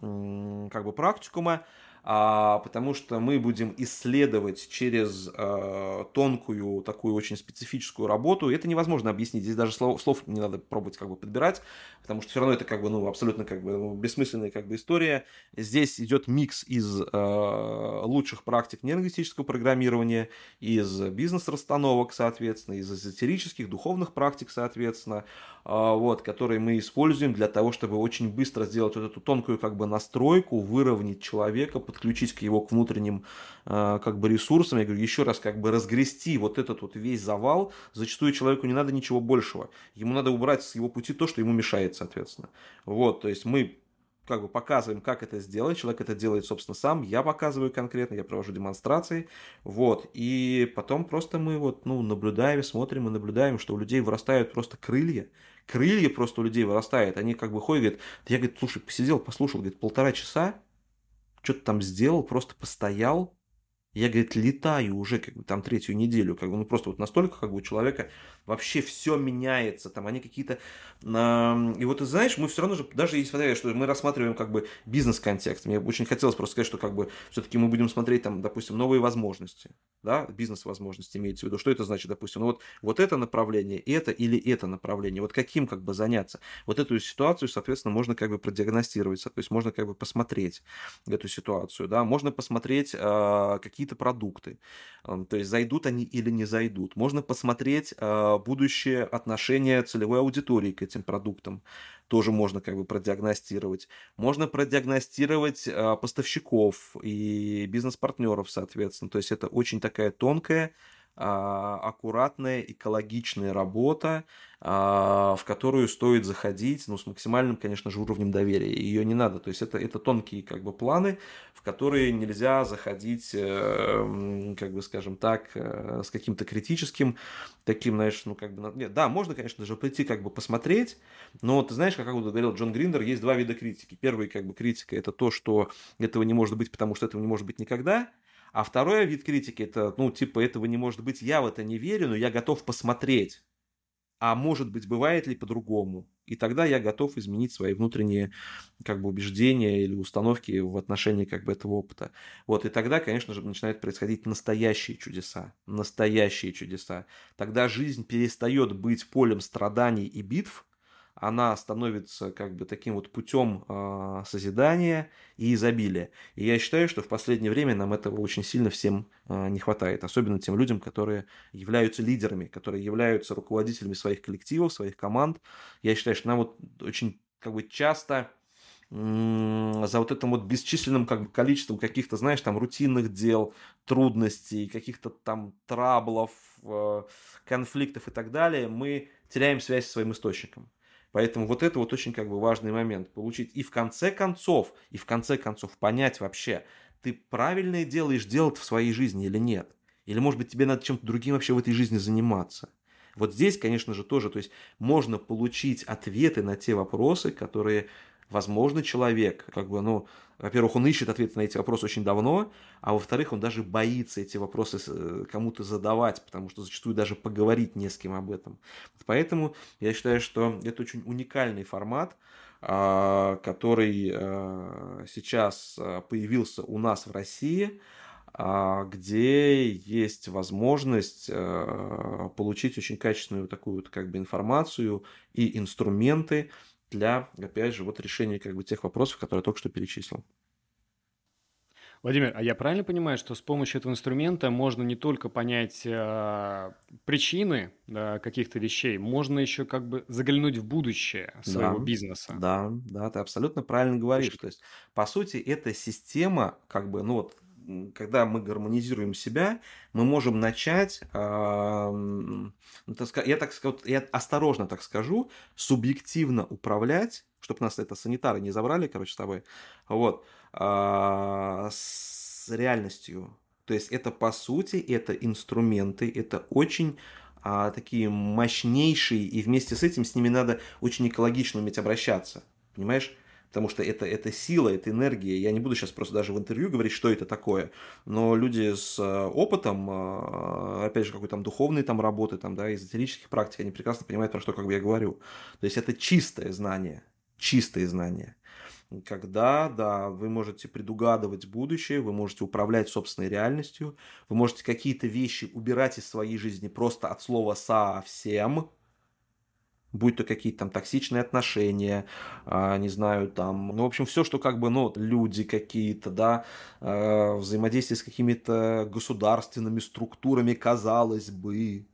как бы практикума, а, потому что мы будем исследовать через а, тонкую, такую очень специфическую работу. Это невозможно объяснить. Здесь даже слов, слов не надо пробовать как бы подбирать, потому что все равно это как бы, ну, абсолютно как бы ну, бессмысленная как бы история. Здесь идет микс из э, лучших практик нелингвистического программирования, из бизнес-расстановок, соответственно, из эзотерических, духовных практик, соответственно, вот, которые мы используем для того, чтобы очень быстро сделать вот эту тонкую как бы настройку, выровнять человека, подключить к его к внутренним э, как бы ресурсам. Я говорю, еще раз как бы разгрести вот этот вот весь завал. Зачастую человеку не надо ничего большего. Ему надо убрать с его пути то, что ему мешает соответственно. Вот, то есть мы как бы показываем, как это сделать. Человек это делает, собственно, сам. Я показываю конкретно, я провожу демонстрации. Вот. И потом просто мы вот, ну, наблюдаем, смотрим и наблюдаем, что у людей вырастают просто крылья. Крылья просто у людей вырастают. Они как бы ходят, я, говорит, слушай, посидел, послушал, говорит, полтора часа, что-то там сделал, просто постоял, я, говорит, летаю уже как бы там третью неделю, как бы, ну просто вот настолько как бы у человека вообще все меняется, там они какие-то... Э, и вот ты знаешь, мы все равно же, даже если что мы рассматриваем как бы бизнес-контекст, мне очень хотелось просто сказать, что как бы все-таки мы будем смотреть там, допустим, новые возможности, да, бизнес-возможности имеется в виду, что это значит, допустим, ну вот, вот это направление, это или это направление, вот каким как бы заняться. Вот эту ситуацию, соответственно, можно как бы продиагностировать, то есть можно как бы посмотреть эту ситуацию, да, можно посмотреть, э, какие какие-то продукты. То есть зайдут они или не зайдут. Можно посмотреть а, будущее отношение целевой аудитории к этим продуктам. Тоже можно как бы продиагностировать. Можно продиагностировать а, поставщиков и бизнес-партнеров, соответственно. То есть это очень такая тонкая аккуратная, экологичная работа, а, в которую стоит заходить, ну, с максимальным, конечно же, уровнем доверия. Ее не надо. То есть это, это тонкие, как бы, планы, в которые нельзя заходить, э, как бы, скажем так, э, с каким-то критическим, таким, знаешь, ну, как бы, нет, да, можно, конечно же, прийти, как бы, посмотреть, но ты знаешь, как говорил Джон Гриндер, есть два вида критики. Первый, как бы, критика – это то, что этого не может быть, потому что этого не может быть никогда – а второй вид критики это, ну, типа, этого не может быть, я в это не верю, но я готов посмотреть. А может быть, бывает ли по-другому? И тогда я готов изменить свои внутренние как бы, убеждения или установки в отношении как бы, этого опыта. Вот, и тогда, конечно же, начинают происходить настоящие чудеса. Настоящие чудеса. Тогда жизнь перестает быть полем страданий и битв, она становится как бы таким вот путем э, созидания и изобилия. И я считаю, что в последнее время нам этого очень сильно всем э, не хватает, особенно тем людям, которые являются лидерами, которые являются руководителями своих коллективов, своих команд. Я считаю, что нам вот очень как бы часто за вот этим вот бесчисленным как бы, количеством каких-то, знаешь, там рутинных дел, трудностей, каких-то там траблов, э, конфликтов и так далее, мы теряем связь со своим источником. Поэтому вот это вот очень как бы важный момент. Получить и в конце концов, и в конце концов понять вообще, ты правильное делаешь делать в своей жизни или нет. Или, может быть, тебе надо чем-то другим вообще в этой жизни заниматься. Вот здесь, конечно же, тоже, то есть можно получить ответы на те вопросы, которые Возможно, человек, как бы, ну, во-первых, он ищет ответы на эти вопросы очень давно, а во-вторых, он даже боится эти вопросы э, кому-то задавать, потому что зачастую даже поговорить не с кем об этом. Поэтому я считаю, что это очень уникальный формат, а, который э, сейчас э, появился у нас в России, а, где есть возможность получить очень качественную такую как бы информацию и инструменты для, опять же, вот решения как бы тех вопросов, которые я только что перечислил. Владимир, а я правильно понимаю, что с помощью этого инструмента можно не только понять э, причины да, каких-то вещей, можно еще как бы заглянуть в будущее своего Да, бизнеса? да, да, ты абсолютно правильно говоришь. То есть, по сути, эта система, как бы, ну вот, когда мы гармонизируем себя, мы можем начать, а, ну, я так скажу, я осторожно так скажу, субъективно управлять, чтобы нас это санитары не забрали, короче, с тобой, вот, а, с реальностью. То есть это по сути, это инструменты, это очень а, такие мощнейшие, и вместе с этим с ними надо очень экологично уметь обращаться. Понимаешь? Потому что это, это сила, это энергия. Я не буду сейчас просто даже в интервью говорить, что это такое, но люди с э, опытом, э, опять же, какой-то там духовной там работы, там, да, эзотерических практик, они прекрасно понимают, про что как бы я говорю. То есть это чистое знание, чистое знание. Когда, да, вы можете предугадывать будущее, вы можете управлять собственной реальностью, вы можете какие-то вещи убирать из своей жизни просто от слова «совсем», будь то какие-то там токсичные отношения, а, не знаю, там, ну, в общем, все, что как бы, ну, люди какие-то, да, а, взаимодействие с какими-то государственными структурами, казалось бы,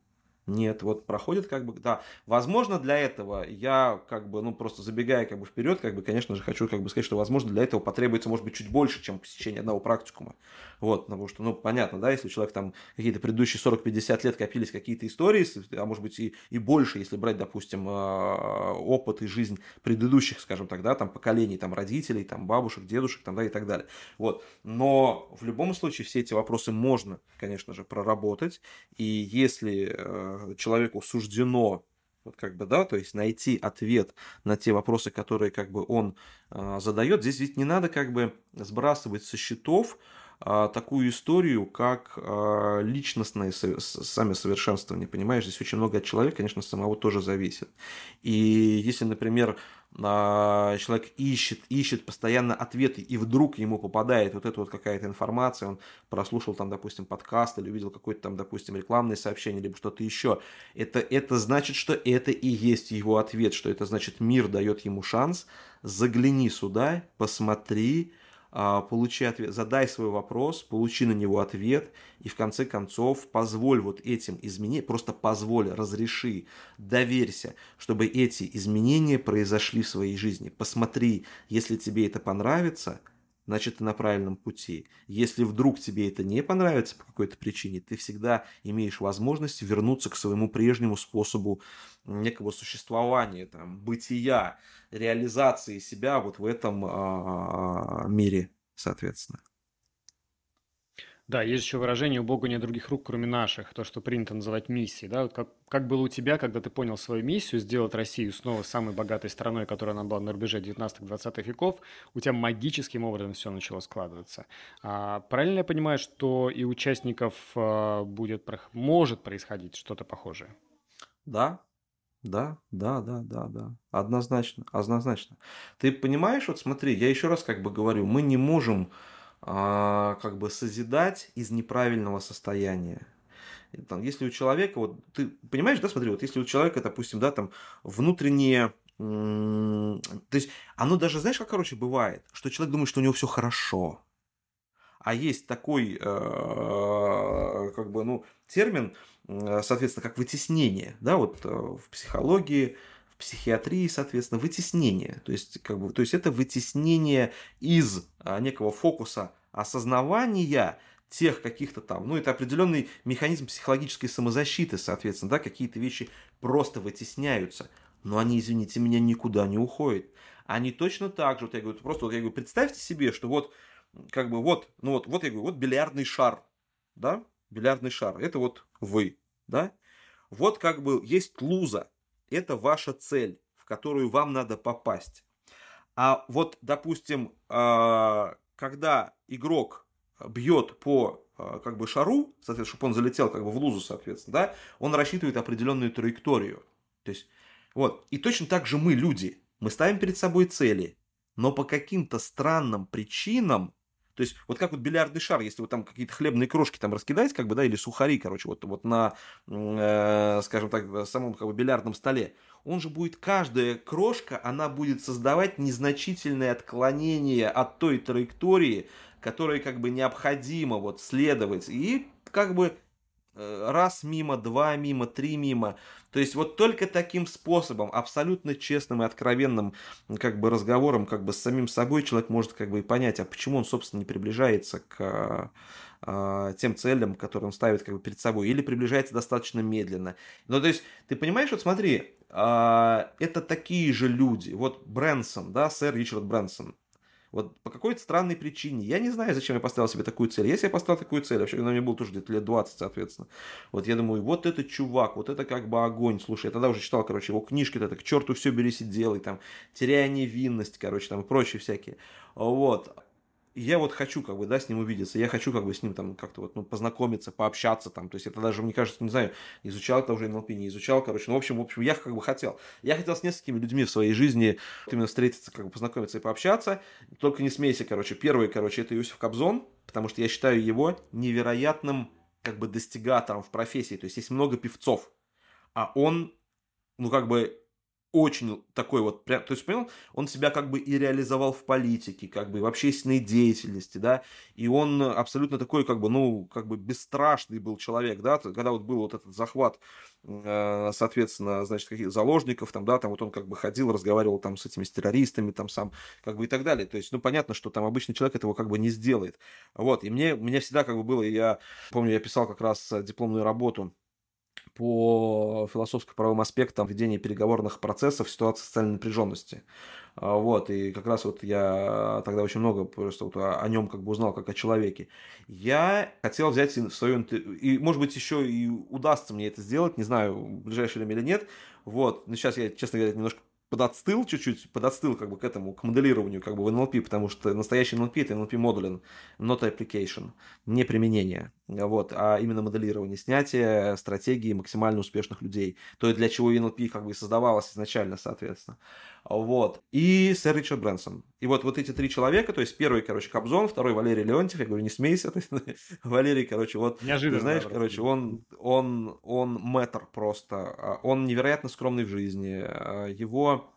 нет, вот проходит как бы, да, возможно для этого я как бы, ну просто забегая как бы вперед, как бы, конечно же, хочу как бы сказать, что возможно для этого потребуется, может быть, чуть больше, чем посещение одного практикума, вот, потому что, ну понятно, да, если у человека там какие-то предыдущие 40-50 лет копились какие-то истории, а может быть и, и больше, если брать, допустим, а, опыт и жизнь предыдущих, скажем так, да, там поколений, там родителей, там бабушек, дедушек, там, да, и так далее, вот, но в любом случае все эти вопросы можно, конечно же, проработать, и если э, человеку суждено вот как бы, да, то есть найти ответ на те вопросы, которые как бы он э, задает. Здесь ведь не надо как бы сбрасывать со счетов такую историю, как э, личностное сами совершенствование, понимаешь? Здесь очень много от человека, конечно, самого тоже зависит. И если, например, а, человек ищет, ищет постоянно ответы, и вдруг ему попадает вот эта вот какая-то информация, он прослушал там, допустим, подкаст или увидел какое-то там, допустим, рекламное сообщение, либо что-то еще, это, это значит, что это и есть его ответ, что это значит мир дает ему шанс, загляни сюда, посмотри, а, получи ответ, задай свой вопрос, получи на него ответ, и в конце концов позволь вот этим изменениям, просто позволь, разреши, доверься, чтобы эти изменения произошли в своей жизни. Посмотри, если тебе это понравится – значит, ты на правильном пути. Если вдруг тебе это не понравится по какой-то причине, ты всегда имеешь возможность вернуться к своему прежнему способу некого существования, там, бытия, реализации себя вот в этом а, мире, соответственно. Да, есть еще выражение «у Бога нет других рук, кроме наших», то, что принято называть миссией. Да? Вот как, как было у тебя, когда ты понял свою миссию сделать Россию снова самой богатой страной, которая она была на рубеже 19-20 веков, у тебя магическим образом все начало складываться. А, правильно я понимаю, что и участников а, будет, может происходить что-то похожее? Да, да, да, да, да, да. Однозначно, однозначно. Ты понимаешь, вот смотри, я еще раз как бы говорю, мы не можем а, как бы созидать из неправильного состояния. Там, если у человека, вот ты понимаешь, да, смотри, вот если у человека, допустим, да, там внутреннее, то есть оно даже, знаешь, как, короче, бывает, что человек думает, что у него все хорошо, а есть такой, э, как бы, ну, термин, соответственно, как вытеснение, да, вот э, в психологии, в психиатрии, соответственно, вытеснение. То есть, как бы, то есть это вытеснение из а, некого фокуса осознавания тех каких-то там, ну, это определенный механизм психологической самозащиты, соответственно, да, какие-то вещи просто вытесняются, но они, извините меня, никуда не уходят. Они точно так же, вот я говорю, просто вот я говорю, представьте себе, что вот, как бы вот, ну вот, вот я говорю, вот бильярдный шар, да, бильярдный шар, это вот вы, да, вот как бы есть луза, это ваша цель, в которую вам надо попасть. А вот, допустим, а, когда игрок бьет по а, как бы шару, соответственно, чтобы он залетел как бы в лузу, соответственно, да, он рассчитывает определенную траекторию. То есть, вот. И точно так же мы, люди, мы ставим перед собой цели, но по каким-то странным причинам то есть, вот как вот бильярдный шар, если вы там какие-то хлебные крошки там раскидать, как бы, да, или сухари, короче, вот, вот на, э, скажем так, самом как бы бильярдном столе, он же будет, каждая крошка, она будет создавать незначительное отклонение от той траектории, которой как бы необходимо вот следовать. И как бы Э, раз мимо, два мимо, три мимо. То есть вот только таким способом, абсолютно честным и откровенным как бы разговором как бы с самим собой человек может как бы и понять, а почему он, собственно, не приближается к а, тем целям, которые он ставит как бы перед собой, или приближается достаточно медленно. Ну, то есть, ты понимаешь, вот смотри, а, это такие же люди. Вот Брэнсон, да, сэр Ричард Брэнсон, вот по какой-то странной причине. Я не знаю, зачем я поставил себе такую цель. Если я поставил такую цель, вообще, когда мне было тоже где-то лет 20, соответственно. Вот я думаю, вот это чувак, вот это как бы огонь. Слушай, я тогда уже читал, короче, его книжки, это к черту все берись и делай, там, теряя невинность, короче, там, и прочие всякие. Вот я вот хочу, как бы, да, с ним увидеться, я хочу, как бы, с ним там как-то вот, ну, познакомиться, пообщаться там, то есть это даже, мне кажется, не знаю, изучал это уже НЛП, не изучал, короче, ну, в общем, в общем, я как бы хотел. Я хотел с несколькими людьми в своей жизни именно встретиться, как бы, познакомиться и пообщаться, только не смейся, короче, первый, короче, это Юсиф Кобзон, потому что я считаю его невероятным, как бы, достигатором в профессии, то есть есть много певцов, а он, ну, как бы, очень такой вот, прям, то есть, понял, он себя как бы и реализовал в политике, как бы в общественной деятельности, да, и он абсолютно такой, как бы, ну, как бы бесстрашный был человек, да, когда вот был вот этот захват, э, соответственно, значит, каких заложников, там, да, там вот он как бы ходил, разговаривал там с этими с террористами, там сам, как бы и так далее, то есть, ну, понятно, что там обычный человек этого как бы не сделает, вот, и мне, мне всегда как бы было, я помню, я писал как раз дипломную работу, по философско-правовым аспектам ведения переговорных процессов в ситуации социальной напряженности. А, вот, и как раз вот я тогда очень много просто вот о нем как бы узнал, как о человеке. Я хотел взять в свою и, может быть, еще и удастся мне это сделать, не знаю, в ближайшее время или нет. Вот, но сейчас я, честно говоря, немножко подотстыл чуть-чуть, подотстыл как бы к этому, к моделированию как бы в NLP, потому что настоящий NLP это NLP модулин, not application, не применение, вот, а именно моделирование, снятие стратегии максимально успешных людей, то, для чего NLP как бы и создавалось изначально, соответственно. Вот. И сэр Ричард Брэнсон. И вот, вот эти три человека, то есть первый, короче, Кобзон, второй Валерий Леонтьев, я говорю, не смейся, Валерий, короче, вот, Неожиданно, ты знаешь, да, короче, он, он, он мэтр просто, а, он невероятно скромный в жизни, а, его,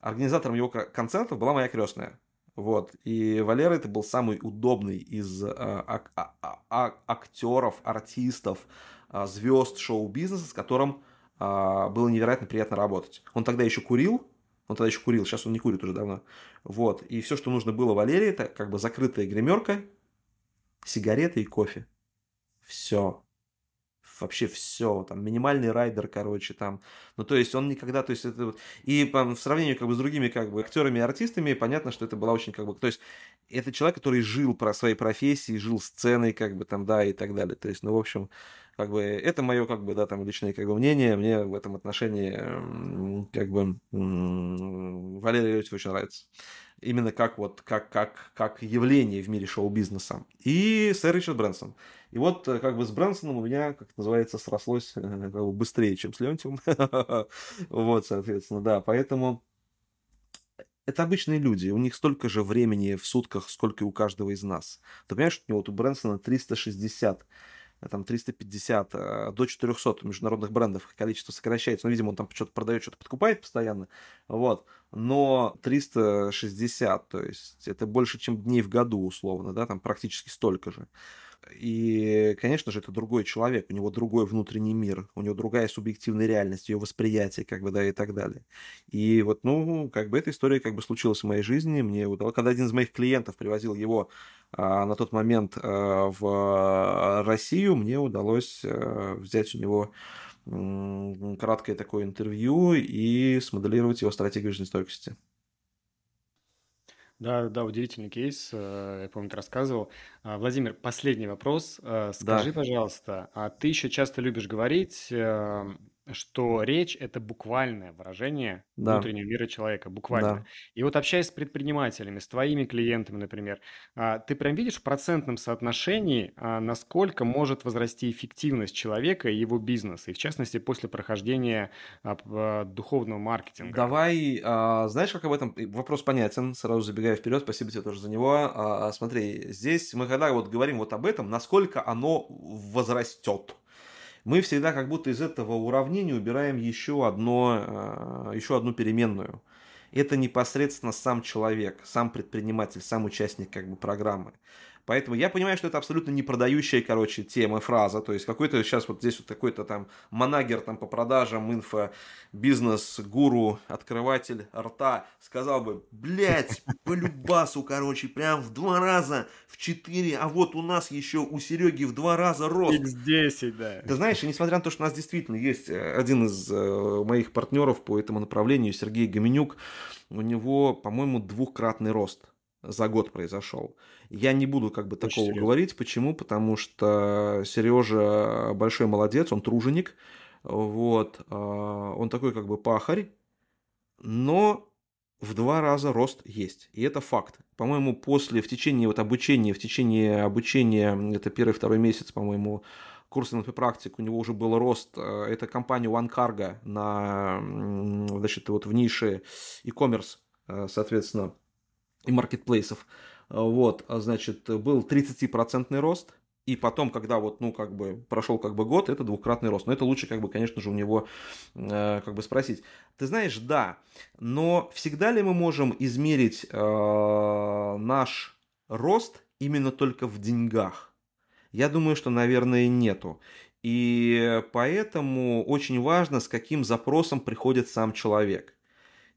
организатором его концертов была моя крестная. Вот. И Валера это был самый удобный из а, а, а, а, актеров, артистов, а, звезд шоу-бизнеса, с которым а, было невероятно приятно работать. Он тогда еще курил, он тогда еще курил, сейчас он не курит уже давно. Вот. И все, что нужно было Валерии, это как бы закрытая гримерка, сигареты и кофе. Все. Вообще все. Там минимальный райдер, короче, там. Ну, то есть он никогда, то есть это вот... И по, в сравнении как бы с другими как бы актерами и артистами, понятно, что это была очень как бы... То есть это человек, который жил про своей профессии, жил сценой, как бы там, да, и так далее. То есть, ну, в общем, как бы это мое как бы да там личное как бы мнение мне в этом отношении как бы Валерий Леонтьев очень нравится именно как вот как как как явление в мире шоу-бизнеса. И сэр Ричард Брэнсон. И вот э, как бы с Брэнсоном у меня как называется срослось э, как бы быстрее чем с Леонтьевым. Вот соответственно да. Поэтому это обычные люди, у них столько же времени в сутках, сколько и у каждого из нас. Ты понимаешь, у него вот у Брэнсона 360 там 350 э, до 400 международных брендов количество сокращается. Ну, видимо, он там что-то продает, что-то подкупает постоянно. Вот. Но 360, то есть это больше, чем дней в году, условно, да, там практически столько же. И, конечно же, это другой человек, у него другой внутренний мир, у него другая субъективная реальность, ее восприятие, как бы, да, и так далее. И вот, ну, как бы эта история как бы случилась в моей жизни, мне удалось, когда один из моих клиентов привозил его на тот момент а, в Россию, мне удалось а, взять у него краткое такое интервью и смоделировать его стратегию жизнестойкости. Да, да, удивительный кейс. э, Я помню, ты рассказывал. А, Владимир, последний вопрос. Э, Скажи, Да. пожалуйста, а ты еще часто любишь говорить, э, что речь– это буквальное выражение Да, внутреннего мира человека, буквально. да. И вот общаясь с предпринимателями, с твоими клиентами, например, а, ты прям видишь в процентном соотношении, а, насколько может возрасти эффективность человека и его бизнеса, и в частности после прохождения а, духовного маркетинга. Давай, знаешь, как об этом? Вопрос понятен, сразу забегая вперед, спасибо тебе тоже за него. Смотри, здесь мы когда вот говорим вот об этом, насколько оно возрастет. Мы всегда как будто из этого уравнения убираем еще, одно, а, еще одну переменную. Это непосредственно сам человек, сам предприниматель, сам участник как бы программы. Поэтому я понимаю, что это абсолютно не продающая, короче, тема, фраза. То есть какой-то сейчас вот здесь вот какой-то там манагер там по продажам, инфо, бизнес, гуру, открыватель рта сказал бы, блядь, по любасу, короче, прям в два раза, в четыре, а вот у нас еще у Сереги в два раза рост. X10, да. Ты знаешь, несмотря на то, что у нас действительно есть э, один из э, моих партнеров по этому направлению, Сергей Гоменюк, у него, по-моему, двухкратный рост за год произошел. Я не буду как бы Очень такого серьезно. говорить. Почему? Потому что Сережа большой молодец, он труженик. Вот. а, Он такой как бы пахарь, но в два раза рост есть. И это факт. По-моему, после, в течение вот обучения, в течение обучения, это первый, второй месяц, по-моему, курс НЛП практик, у него уже был рост. э, Это компания OneCargo на, м, значит, вот в нише e-commerce, э, соответственно, и маркетплейсов. Э, Вот, а, значит, был 30% рост. И потом, когда вот, ну, как бы прошел как бы год, это двукратный рост. Но это лучше, как бы, конечно же, у него э, как бы спросить. Ты знаешь, да, но всегда ли мы можем измерить э, наш рост именно только в деньгах? Я думаю, что, наверное, нету. И поэтому очень важно, с каким запросом приходит сам человек.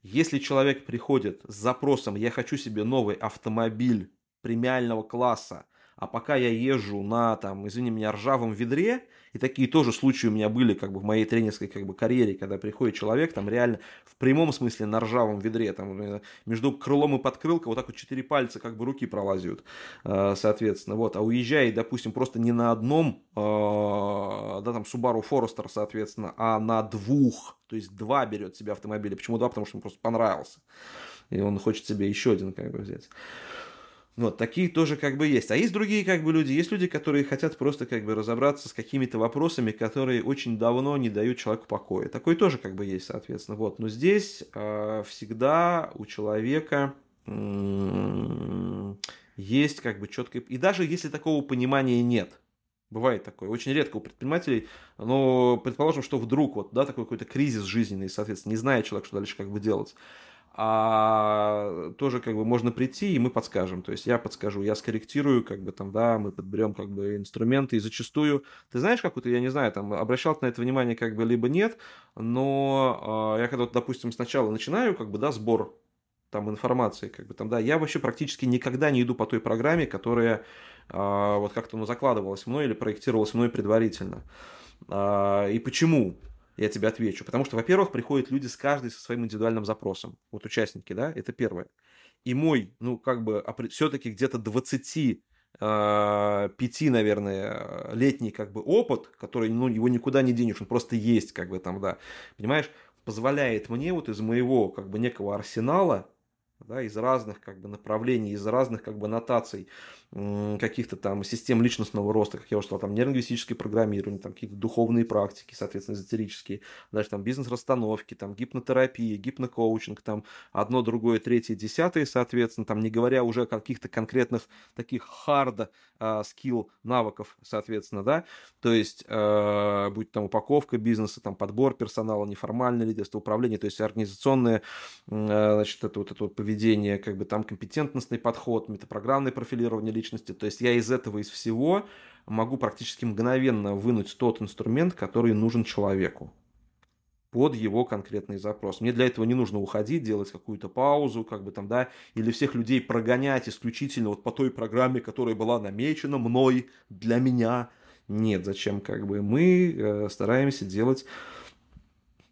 Если человек приходит с запросом «я хочу себе новый автомобиль премиального класса», а пока я езжу на, там, извини меня, ржавом ведре, и такие тоже случаи у меня были как бы в моей тренерской как бы карьере, когда приходит человек, там реально в прямом смысле на ржавом ведре, там между крылом и подкрылкой вот так вот четыре пальца как бы руки пролазят, э, соответственно, вот, а уезжает, допустим, просто не на одном, э, да, там, Subaru Forester, соответственно, а на двух, то есть два берет себе автомобиля, почему два, потому что ему просто понравился, и он хочет себе еще один как бы взять. Вот, такие тоже как бы есть. А есть другие как бы люди. Есть люди, которые хотят просто как бы разобраться с какими-то вопросами, которые очень давно не дают человеку покоя. Такой тоже как бы есть, соответственно. Вот. Но здесь э, всегда у человека м- есть как бы четкое... И даже если такого понимания нет, Бывает такое. Очень редко у предпринимателей, но предположим, что вдруг вот, да, такой какой-то кризис жизненный, соответственно, не знает человек, что дальше как бы делать а тоже как бы можно прийти, и мы подскажем. То есть я подскажу, я скорректирую, как бы там, да, мы подберем как бы инструменты, и зачастую, ты знаешь, какую-то, я не знаю, там, обращал на это внимание как бы либо нет, но э, я когда, вот, допустим, сначала начинаю, как бы, да, сбор там информации, как бы там, да, я вообще практически никогда не иду по той программе, которая э, вот как-то, ну, закладывалась мной или проектировалась мной предварительно. Э, и почему? Я тебе отвечу. Потому что, во-первых, приходят люди с каждой со своим индивидуальным запросом. Вот участники, да, это первое. И мой, ну, как бы, все-таки где-то 25, наверное, летний, как бы, опыт, который, ну, его никуда не денешь, он просто есть, как бы, там, да, понимаешь, позволяет мне вот из моего, как бы, некого арсенала, да, из разных как бы направлений, из разных как бы нотаций каких-то там систем личностного роста, как я уже сказал, там нейролингвистическое программирование, там какие-то духовные практики, соответственно, эзотерические, дальше там бизнес-расстановки, там гипнотерапия, гипнокоучинг, там одно, другое, третье, десятое, соответственно, там не говоря уже о каких-то конкретных таких хард скилл навыков, соответственно, да, то есть э, будь там упаковка бизнеса, там подбор персонала, неформальное лидерство, управление, то есть организационное, э, значит, это вот это вот поведение, как бы там компетентностный подход, метапрограммное профилирование личности. То есть я из этого, из всего могу практически мгновенно вынуть тот инструмент, который нужен человеку под его конкретный запрос. Мне для этого не нужно уходить, делать какую-то паузу, как бы там, да, или всех людей прогонять исключительно вот по той программе, которая была намечена мной, для меня. Нет, зачем, как бы мы э, стараемся делать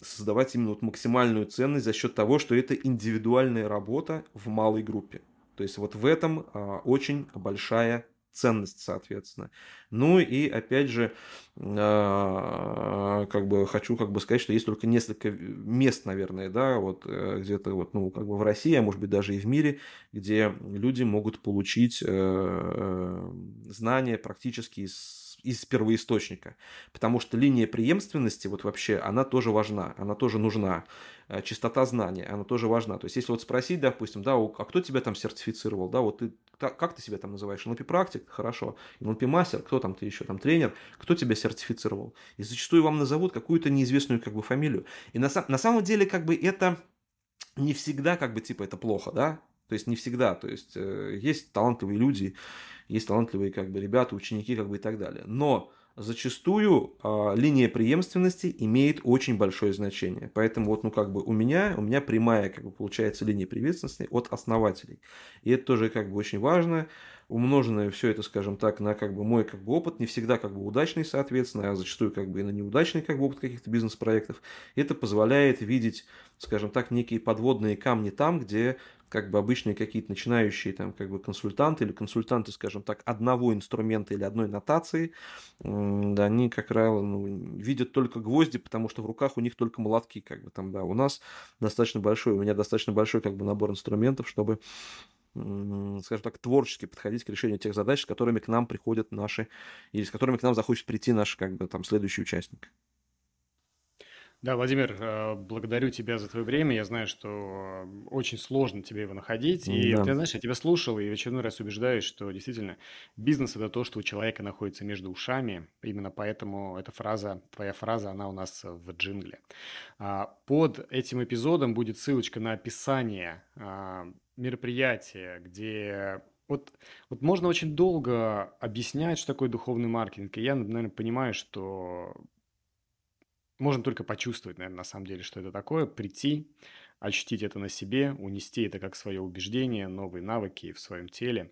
создавать именно вот максимальную ценность за счет того, что это индивидуальная работа в малой группе. То есть вот в этом а, очень большая ценность, соответственно. Ну и опять же, а, как бы хочу как бы сказать, что есть только несколько мест, наверное, да, вот э, где-то вот, ну, как бы в России, а может быть даже и в мире, где люди могут получить э, э, знания практически из из первоисточника. Потому что линия преемственности, вот вообще, она тоже важна, она тоже нужна. Э, чистота знания, она тоже важна. То есть, если вот спросить, допустим, да, а кто тебя там сертифицировал, да, вот ты, как ты себя там называешь? NLP практик, хорошо. NLP мастер, кто там ты еще, там тренер, кто тебя сертифицировал? И зачастую вам назовут какую-то неизвестную как бы фамилию. И на, на самом деле, как бы это не всегда, как бы, типа, это плохо, да? То есть не всегда. То есть э, есть талантливые люди, есть талантливые как бы ребята, ученики как бы и так далее. Но зачастую э, линия преемственности имеет очень большое значение. Поэтому вот, ну, как бы у меня, у меня прямая, как бы, получается, линия преемственности от основателей. И это тоже, как бы, очень важно. Умноженное все это, скажем так, на, как бы, мой, как бы, опыт, не всегда, как бы, удачный, соответственно, а зачастую, как бы, и на неудачный, как бы, опыт каких-то бизнес-проектов. Это позволяет видеть, скажем так, некие подводные камни там, где как бы обычные какие-то начинающие там как бы консультанты или консультанты, скажем так, одного инструмента или одной нотации, да, они, как правило, ну, видят только гвозди, потому что в руках у них только молотки, как бы там, да, у нас достаточно большой, у меня достаточно большой как бы набор инструментов, чтобы скажем так, творчески подходить к решению тех задач, с которыми к нам приходят наши, или с которыми к нам захочет прийти наш, как бы, там, следующий участник. Да, Владимир, э, благодарю тебя за твое время. Я знаю, что э, очень сложно тебе его находить. И Да. ты знаешь, я тебя слушал и в очередной раз убеждаюсь, что действительно бизнес– это то, что у человека находится между ушами. Именно поэтому эта фраза, твоя фраза, она у нас в джингле. А, под этим эпизодом будет ссылочка на описание а, мероприятия, где вот, вот можно очень долго объяснять, что такое духовный маркетинг. И я, наверное, понимаю, что можно только почувствовать, наверное, на самом деле, что это такое, прийти, ощутить это на себе, унести это как свое убеждение, новые навыки в своем теле,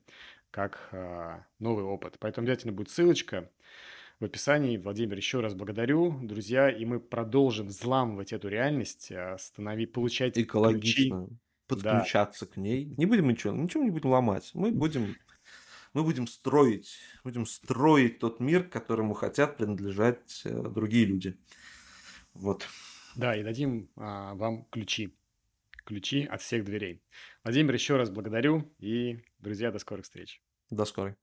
как э, новый опыт. Поэтому обязательно будет ссылочка в описании. Владимир, еще раз благодарю, друзья, и мы продолжим взламывать эту реальность, э, станови, получать Экологично ключи. подключаться да. к ней. Не будем ничего, ничего не будем ломать. Мы будем мы будем строить, будем строить тот мир, которому хотят принадлежать э, другие люди. Вот. Да, и дадим а, вам ключи. Ключи от всех дверей. Владимир, еще раз благодарю. И, друзья, до скорых встреч. До скорой.